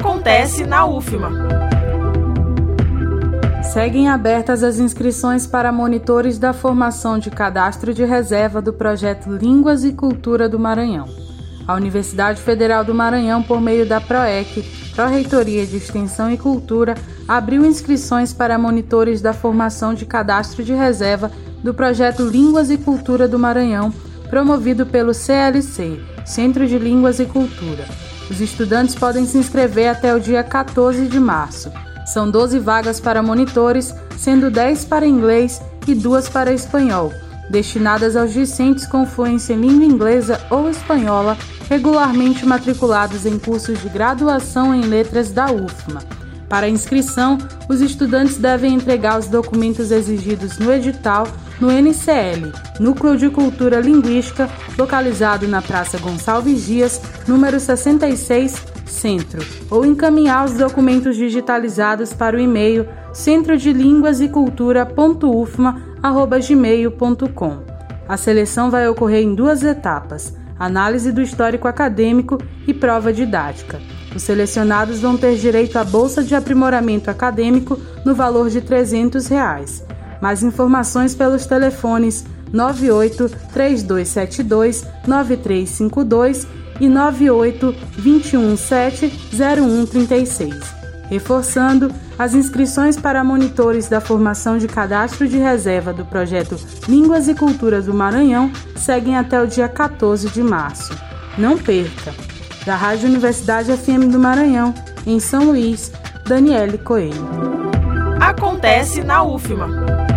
Acontece na UFMA. Seguem abertas as inscrições para monitores da formação de cadastro de reserva do projeto Línguas e Cultura do Maranhão. A Universidade Federal do Maranhão, por meio da PROEC, Pró-Reitoria de Extensão e Cultura, abriu inscrições para monitores da formação de cadastro de reserva do projeto Línguas e Cultura do Maranhão, promovido pelo CLC, Centro de Línguas e Cultura. Os estudantes podem se inscrever até o dia 14 de março. São 12 vagas para monitores, sendo 10 para inglês e 2 para espanhol, destinadas aos discentes com fluência em língua inglesa ou espanhola, regularmente matriculados em cursos de graduação em letras da UFMA. Para inscrição, os estudantes devem entregar os documentos exigidos no edital no NCL, Núcleo de Cultura Linguística, localizado na Praça Gonçalves Dias, número 66, Centro, ou encaminhar os documentos digitalizados para o e-mail centro de línguas e cultura.ufma@gmail.com. A seleção vai ocorrer em duas etapas: análise do histórico acadêmico e prova didática. Os selecionados vão ter direito à bolsa de aprimoramento acadêmico no valor de 300 reais. Mais informações pelos telefones 98 3272 9352 e 98 217 0136. Reforçando, as inscrições para monitores da formação de cadastro de reserva do projeto Línguas e Culturas do Maranhão seguem até o dia 14 de março. Não perca! Da Rádio Universidade FM do Maranhão, em São Luís, Daniele Coelho. Acontece na UFMA.